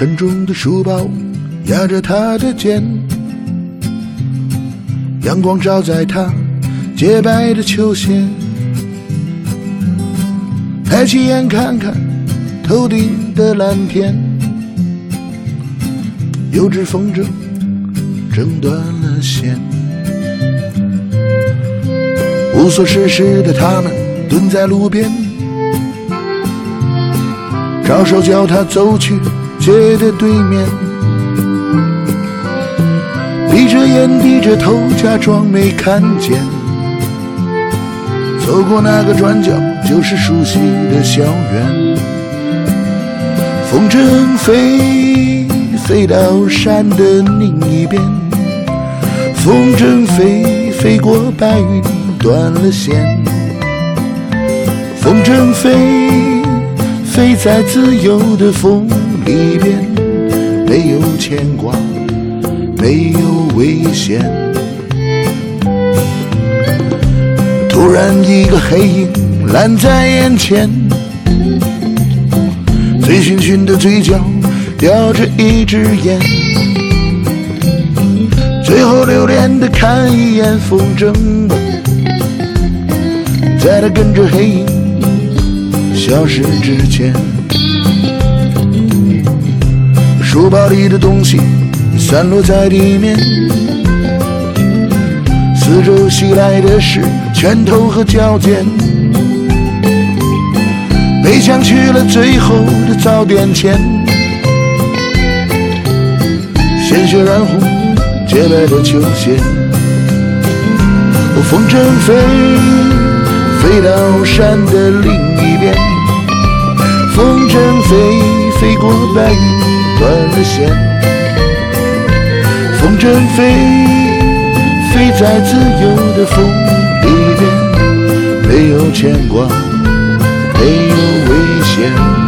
沉重的书包压着他的肩，阳光照在他洁白的球鞋。抬起眼看看头顶的蓝天，有只风筝挣断了线。无所事事的他们蹲在路边，招手叫他走去街的对面，闭着眼低着头假装没看见，走过那个转角就是熟悉的校园。风筝飞，飞到山的另一边，风筝飞，飞过白云。断了线，风筝飞，飞在自由的风里边，没有牵挂，没有危险。突然一个黑影拦在眼前，醉醺醺的嘴角叼着一支烟，最后留恋的看一眼风筝。在他跟着黑影消失之前，书包里的东西散落在地面，四周袭来的是拳头和脚尖。背枪去了最后的早点钱，鲜血染红洁白的球鞋，风筝飞。飞到山的另一边，风筝飞，飞过白云，断了线。风筝飞，飞在自由的风里面，没有牵挂，没有危险。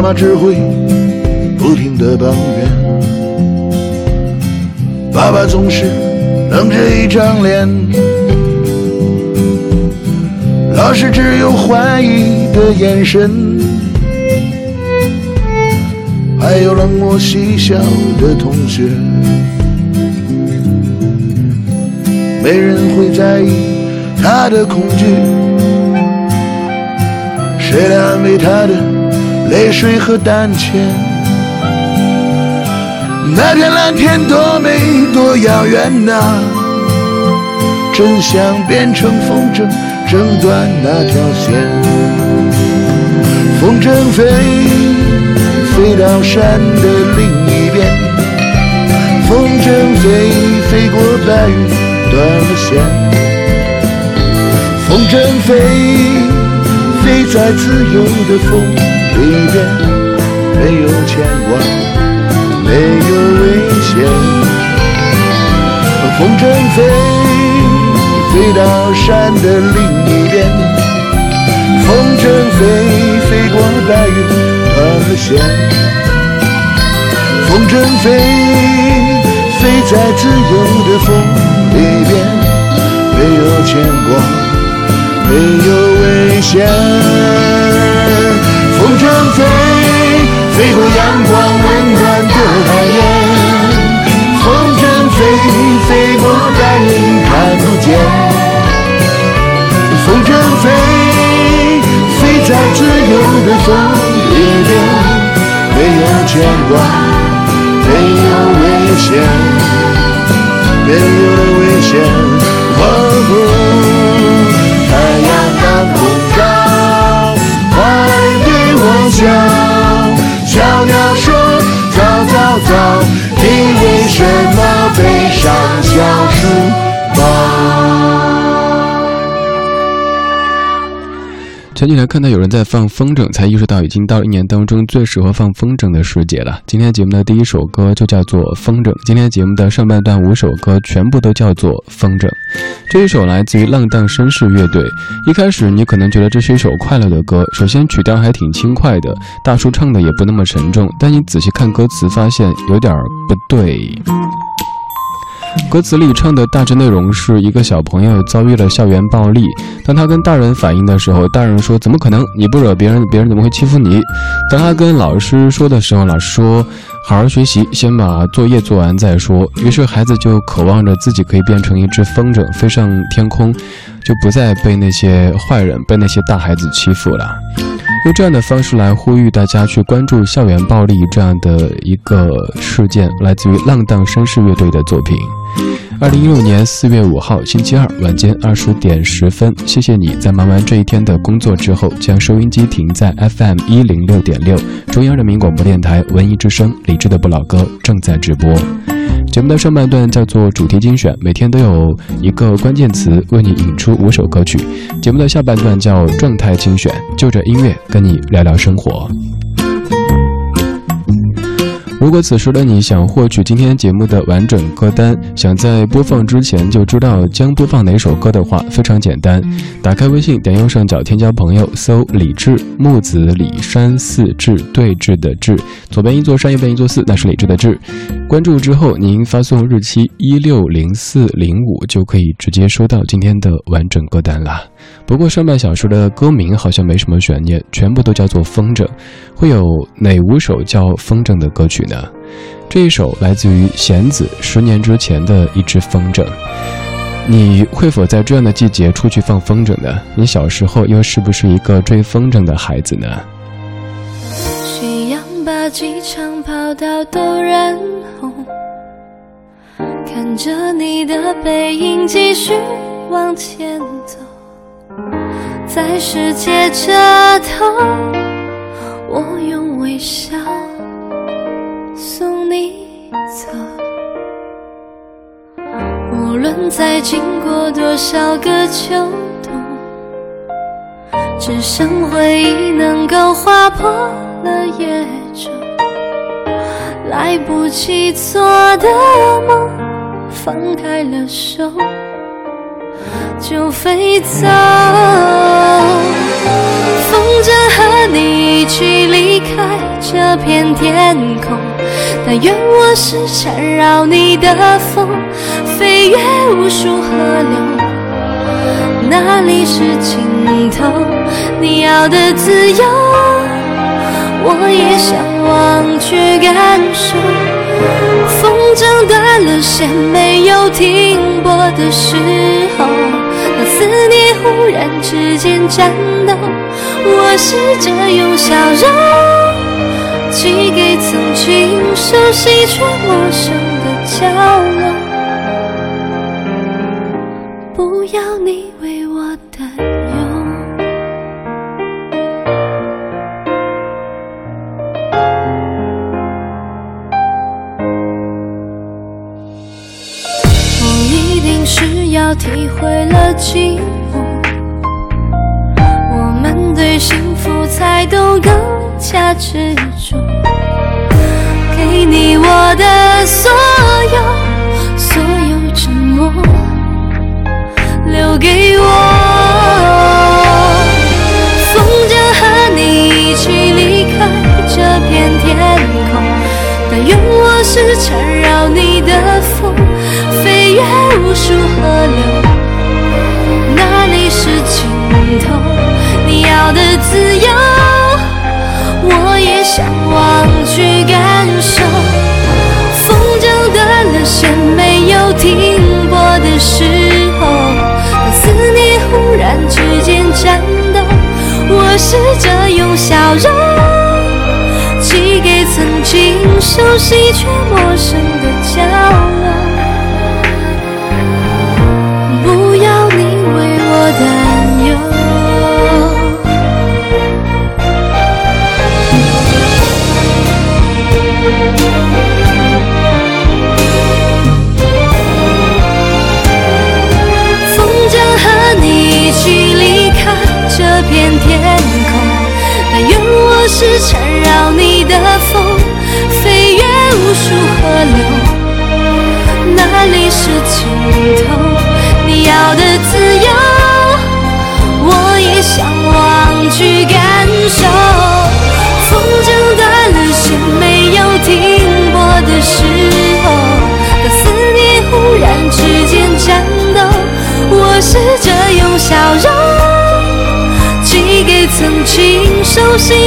妈妈只会不停的抱怨，爸爸总是冷着一张脸，老师只有怀疑的眼神，还有冷漠嬉笑的同学，没人会在意他的恐惧，谁来安慰他的？泪水和胆怯，那片蓝天多美多遥远呐！真想变成风筝，挣断那条线。风筝飞，飞到山的另一边。风筝飞，飞过白云，断了线。风筝飞，飞在自由的风。里边没有牵挂，没有危险。风筝飞，飞到山的另一边。风筝飞，飞过白云，断了线。风筝飞，飞在自由的风里边，没有牵挂，没有危险。风筝飞，飞过阳光温暖的海面。风筝飞，飞过白云看不见。风筝飞，飞在自由的风里边，没有牵挂，没有危险，没有危险。哦，小，小鸟说：早早早，你为什么背上小书前几天看到有人在放风筝，才意识到已经到了一年当中最适合放风筝的时节了。今天节目的第一首歌就叫做《风筝》，今天节目的上半段五首歌全部都叫做《风筝》。这一首来自于浪荡绅士乐队。一开始你可能觉得这是一首快乐的歌，首先曲调还挺轻快的，大叔唱的也不那么沉重，但你仔细看歌词，发现有点不对。歌词里唱的大致内容是一个小朋友遭遇了校园暴力，当他跟大人反映的时候，大人说怎么可能？你不惹别人，别人怎么会欺负你？当他跟老师说的时候，老师说好好学习，先把作业做完再说。于是孩子就渴望着自己可以变成一只风筝，飞上天空，就不再被那些坏人、被那些大孩子欺负了。用这样的方式来呼吁大家去关注校园暴力这样的一个事件，来自于浪荡绅士乐队的作品。二零一六年四月五号星期二晚间二十点十分，谢谢你在忙完这一天的工作之后，将收音机停在 FM 一零六点六，中央人民广播电台文艺之声，李志的不老歌正在直播。节目的上半段叫做主题精选，每天都有一个关键词为你引出五首歌曲。节目的下半段叫状态精选，就着音乐跟你聊聊生活。如果此时的你想获取今天节目的完整歌单，想在播放之前就知道将播放哪首歌的话，非常简单，打开微信，点右上角添加朋友，搜李志木子李山四志对峙的志，左边一座山，右边一座寺，那是李志的志。关注之后，您发送日期一六零四零五，就可以直接收到今天的完整歌单啦。不过上半小时的歌名好像没什么悬念，全部都叫做风筝。会有哪五首叫风筝的歌曲呢？这一首来自于弦子十年之前的一只风筝。你会否在这样的季节出去放风筝呢？你小时候又是不是一个追风筝的孩子呢？夕阳把机场跑道都染红，看着你的背影继续往前走。在世界这头，我用微笑送你走。无论再经过多少个秋冬，只剩回忆能够划破了夜昼。来不及做的梦，放开了手。就飞走，风筝和你一起离开这片天空。但愿我是缠绕你的风，飞越无数河流。哪里是尽头？你要的自由，我也向往去感受。风筝断了线，没有停泊的时候。思念忽然之间颤抖，我试着用笑容寄给曾经熟悉却陌生的角落，寂寞，我们对幸福才都更加执着。给你我的所有，所有沉默，留给我。风筝和你一起离开这片天空，但愿我是缠绕你的风。飞越无数河流，尽头？你要的自由，我也向往去感受。风筝断了线，没有停泊的时候，当思念忽然之间颤抖，我试着用笑容寄给曾经熟悉却陌生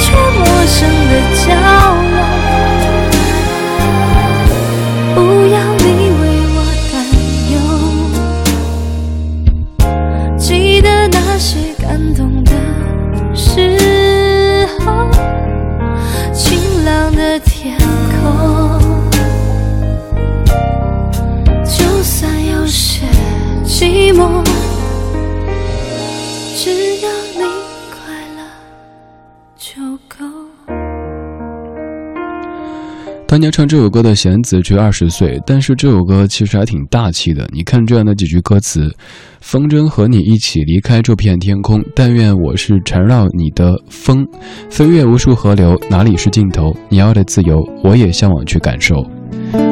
却陌生的家。当年唱这首歌的弦子只有二十岁，但是这首歌其实还挺大气的。你看这样的几句歌词：“风筝和你一起离开这片天空，但愿我是缠绕你的风，飞越无数河流，哪里是尽头？你要的自由，我也向往去感受。”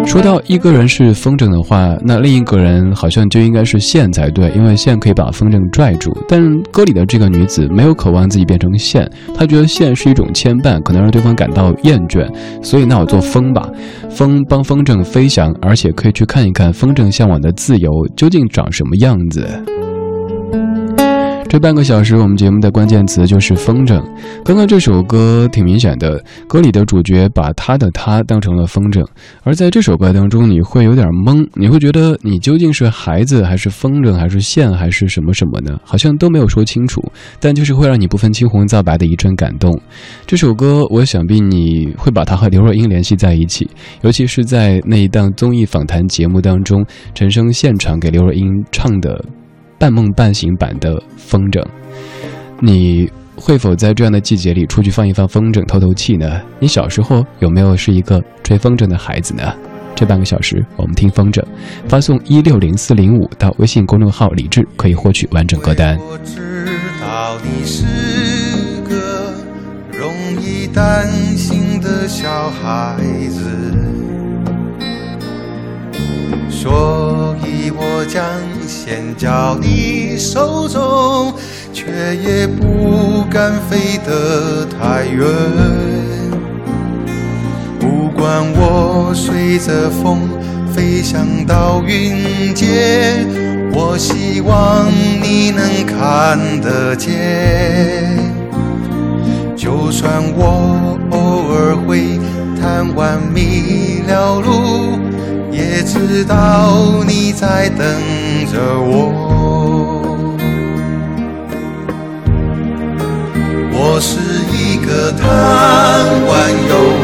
说到一个人是风筝的话，那另一个人好像就应该是线才对，因为线可以把风筝拽住。但歌里的这个女子没有渴望自己变成线，她觉得线是一种牵绊，可能让对方感到厌倦，所以那我做风吧，风帮风筝飞翔，而且可以去看一看风筝向往的自由究竟长什么样子。这半个小时，我们节目的关键词就是风筝。刚刚这首歌挺明显的，歌里的主角把他的他当成了风筝，而在这首歌当中，你会有点懵，你会觉得你究竟是孩子，还是风筝，还是线，还是什么什么呢？好像都没有说清楚，但就是会让你不分青红皂白的一阵感动。这首歌，我想必你会把它和刘若英联系在一起，尤其是在那一档综艺访谈节目当中，陈升现场给刘若英唱的。半梦半醒版的风筝，你会否在这样的季节里出去放一放风筝透透气呢？你小时候有没有是一个吹风筝的孩子呢？这半个小时我们听风筝，发送一六零四零五到微信公众号“李志”可以获取完整歌单。我知道你是个容易担心的小孩子。所以我将线交你手中，却也不敢飞得太远。不管我随着风飞翔到云间，我希望你能看得见。就算我偶尔会贪玩。知道你在等着我。我是一个贪玩游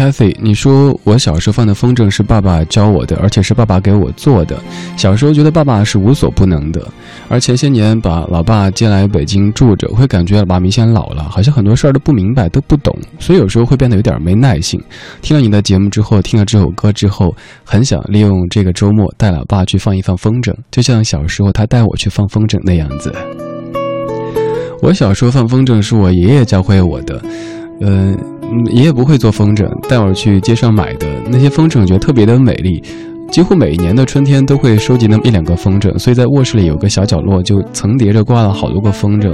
Cathy，你说我小时候放的风筝是爸爸教我的，而且是爸爸给我做的。小时候觉得爸爸是无所不能的，而前些年把老爸接来北京住着，会感觉老爸明显老了，好像很多事儿都不明白，都不懂，所以有时候会变得有点没耐性。听了你的节目之后，听了这首歌之后，很想利用这个周末带老爸去放一放风筝，就像小时候他带我去放风筝那样子。我小时候放风筝是我爷爷教会我的，嗯。爷爷不会做风筝，带我去街上买的那些风筝，觉得特别的美丽。几乎每一年的春天都会收集那么一两个风筝，所以在卧室里有个小角落，就层叠着挂了好多个风筝。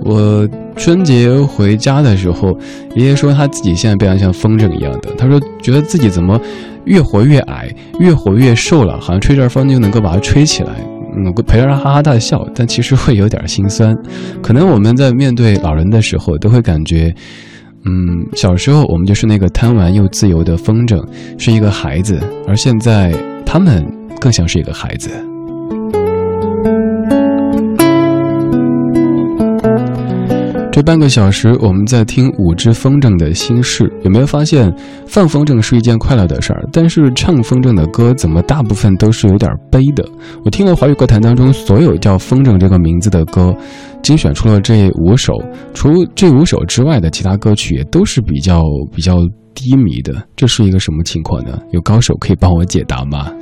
我春节回家的时候，爷爷说他自己现在变得像风筝一样的。他说觉得自己怎么越活越矮，越活越瘦了，好像吹着风就能够把它吹起来。嗯，陪着他哈哈大笑，但其实会有点心酸。可能我们在面对老人的时候，都会感觉。嗯，小时候我们就是那个贪玩又自由的风筝，是一个孩子，而现在他们更像是一个孩子。这半个小时，我们在听五只风筝的心事。有没有发现，放风筝是一件快乐的事儿，但是唱风筝的歌怎么大部分都是有点悲的？我听了华语歌坛当中所有叫“风筝”这个名字的歌，精选出了这五首，除这五首之外的其他歌曲也都是比较比较低迷的。这是一个什么情况呢？有高手可以帮我解答吗？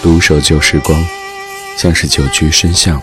独守旧时光，像是久居深巷。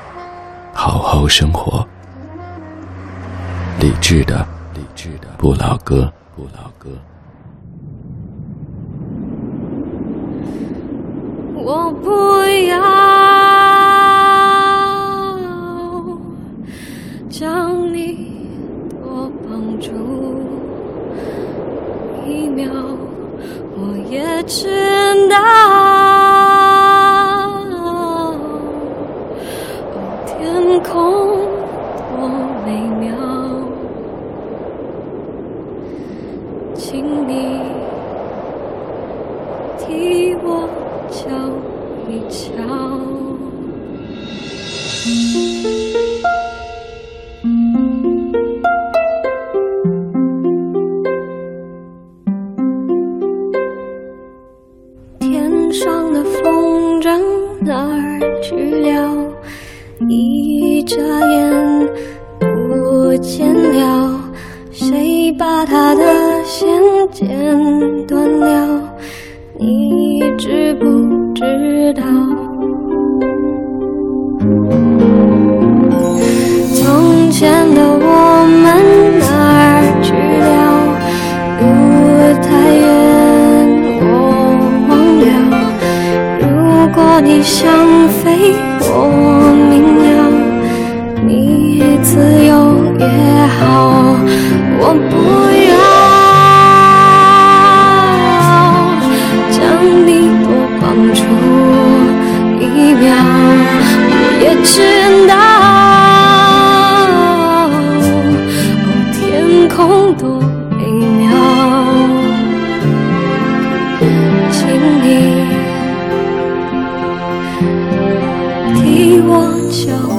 好好生活，理智的，理智的不老歌，不老歌。我不要将你多绑住一秒，我也知道。剪掉，谁把他的线剪断了？你知不知道？从前的我们哪儿去了？路太远，我忘了。如果你想飞，我。我不要将你多绑住一秒也知道天空多美妙请你替我求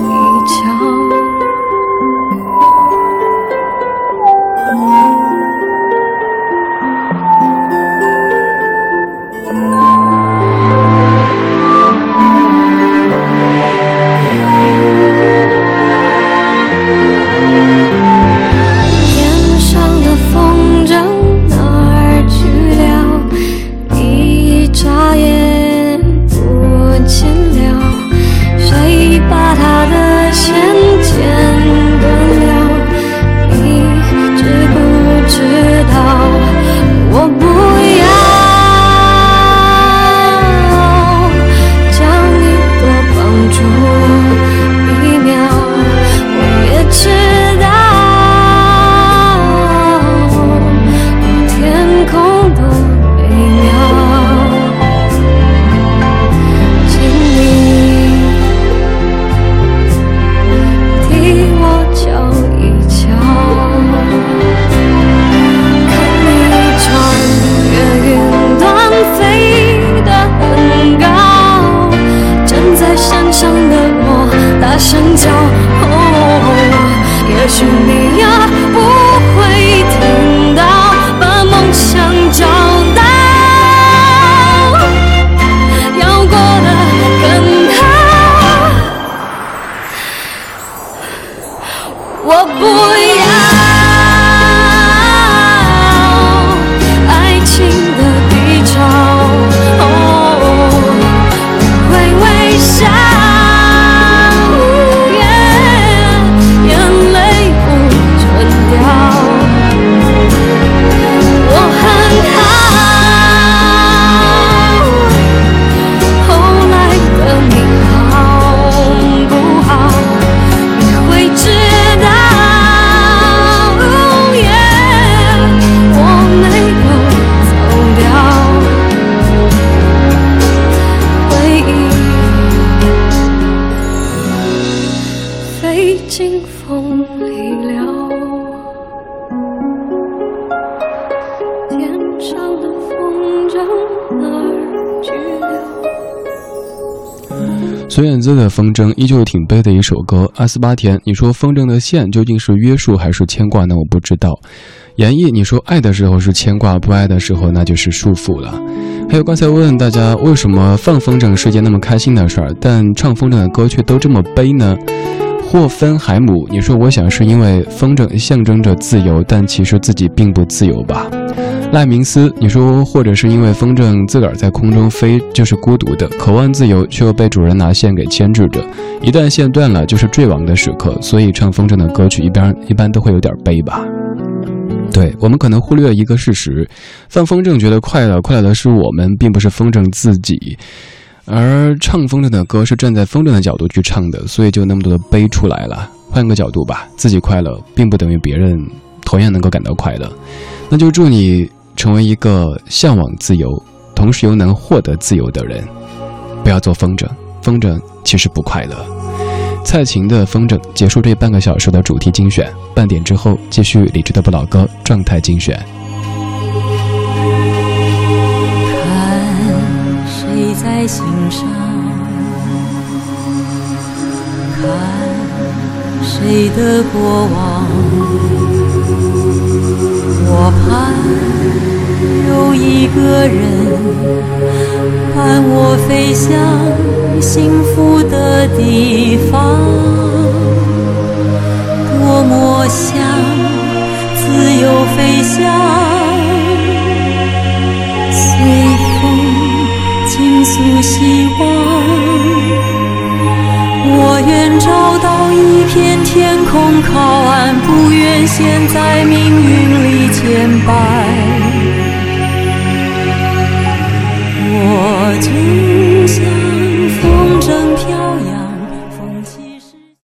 孙燕姿的《风筝》依旧挺悲的一首歌。阿斯巴甜，你说风筝的线究竟是约束还是牵挂呢？我不知道。演绎，你说爱的时候是牵挂，不爱的时候那就是束缚了。还有刚才问大家为什么放风筝是件那么开心的事儿，但唱风筝的歌却都这么悲呢？霍芬海姆，你说我想是因为风筝象征着自由，但其实自己并不自由吧？赖明斯，你说或者是因为风筝自个儿在空中飞就是孤独的，渴望自由却又被主人拿线给牵制着，一旦线断了就是坠亡的时刻，所以唱风筝的歌曲一般一般都会有点悲吧。对我们可能忽略一个事实，放风筝觉得快乐，快乐的是我们，并不是风筝自己。而唱风筝的歌是站在风筝的角度去唱的，所以就那么多的悲出来了。换个角度吧，自己快乐，并不等于别人同样能够感到快乐。那就祝你成为一个向往自由，同时又能获得自由的人。不要做风筝，风筝其实不快乐。蔡琴的《风筝》结束这半个小时的主题精选，半点之后继续理智的不老歌状态精选。看谁在心上，看谁的过往。我盼有一个人伴我飞向幸福的地方，多么想自由飞翔。随风倾诉希望，我愿找到一片天空靠岸，不愿陷在命运里牵绊。我就像风筝